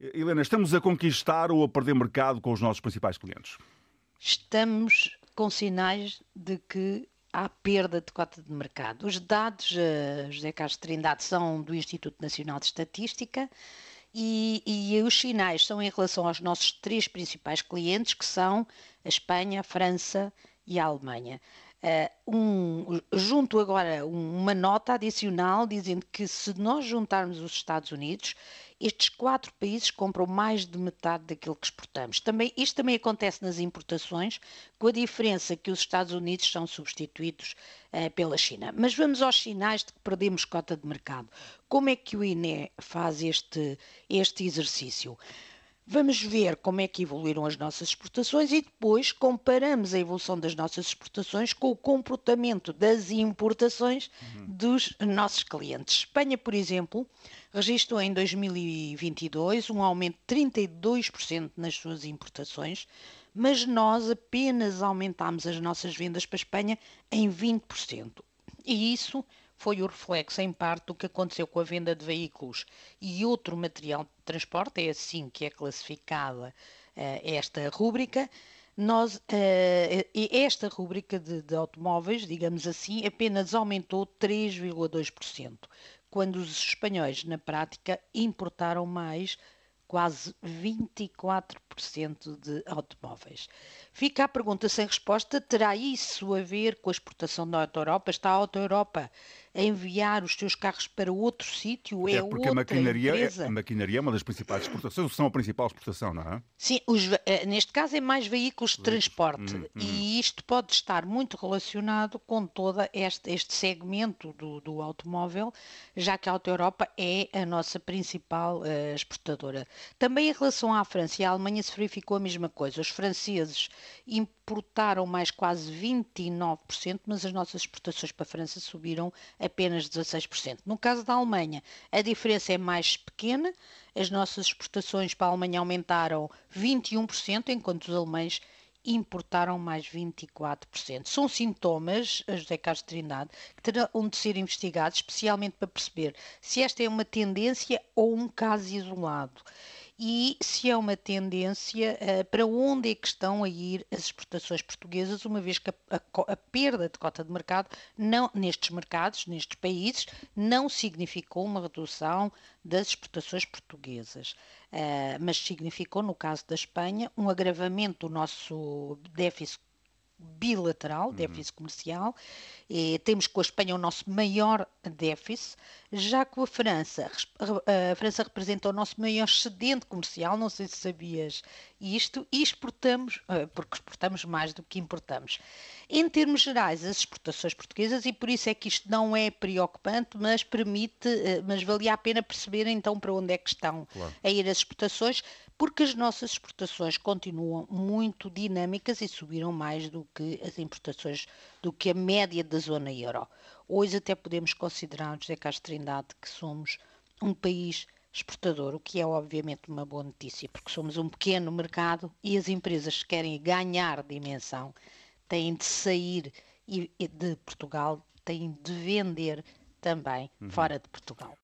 Helena, estamos a conquistar ou a perder mercado com os nossos principais clientes? Estamos com sinais de que há perda de cota de mercado. Os dados, uh, José Carlos Trindade, são do Instituto Nacional de Estatística e, e, os sinais são em relação aos nossos três principais clientes, que são a Espanha, a França e a Alemanha. Uh, um, junto agora uma nota adicional dizendo que se nós juntarmos os Estados Unidos, estes quatro países compram mais de metade daquilo que exportamos. Também, isto também acontece nas importações, com a diferença que os Estados Unidos são substituídos uh, pela China. Mas vamos aos sinais de que perdemos cota de mercado. Como é que o INE faz este, este exercício? Vamos ver como é que evoluíram as nossas exportações e depois comparamos a evolução das nossas exportações com o comportamento das importações uhum. dos nossos clientes. Espanha, por exemplo, registrou em 2022 um aumento de 32% nas suas importações, mas nós apenas aumentámos as nossas vendas para a Espanha em 20%. E isso foi o reflexo, em parte, do que aconteceu com a venda de veículos e outro material de transporte, é assim que é classificada uh, esta rúbrica. Nós, uh, esta rúbrica de, de automóveis, digamos assim, apenas aumentou 3,2%, quando os espanhóis, na prática, importaram mais quase 24% de automóveis. Fica a pergunta sem resposta: terá isso a ver com a exportação da Auto Europa? Está a Auto Europa enviar os seus carros para outro sítio? É, é porque outra a maquinaria, empresa? É, a maquinaria é uma das principais exportações, são a principal exportação, não é? Sim, os, eh, neste caso é mais veículos de transporte hum, hum. e isto pode estar muito relacionado com todo este, este segmento do, do automóvel, já que a Auto Europa é a nossa principal uh, exportadora. Também em relação à França e à Alemanha se verificou a mesma coisa. Os franceses importaram mais quase 29%, mas as nossas exportações para a França subiram apenas 16%. No caso da Alemanha, a diferença é mais pequena, as nossas exportações para a Alemanha aumentaram 21%, enquanto os alemães importaram mais 24%. São sintomas, a José Carlos Trindade, que terão de ser investigados, especialmente para perceber se esta é uma tendência ou um caso isolado e se é uma tendência uh, para onde é que estão a ir as exportações portuguesas, uma vez que a, a, a, perda de cota de mercado não, nestes mercados, nestes países, não significou uma redução das exportações portuguesas, uh, mas significou, no caso da Espanha, um agravamento do nosso déficit bilateral, uhum. déficit comercial. E temos com a Espanha o nosso maior déficit, já que a França, a França representa o nosso maior excedente comercial, não sei se sabias isto, e exportamos, eh, porque exportamos mais do que importamos. Em termos gerais, as exportações portuguesas, e por isso é que isto não é preocupante, mas permite, eh, mas valia a pena perceber então para onde é que estão claro. a ir as exportações, porque as nossas exportações continuam muito dinâmicas e subiram mais do que as importações, do que a média da zona euro. Hoje até podemos considerar, José Castro Trindade, que somos um país exportador, o que é obviamente uma boa notícia, porque somos um pequeno mercado e as empresas que querem ganhar dimensão têm de sair de Portugal, têm de vender também uhum. fora de Portugal.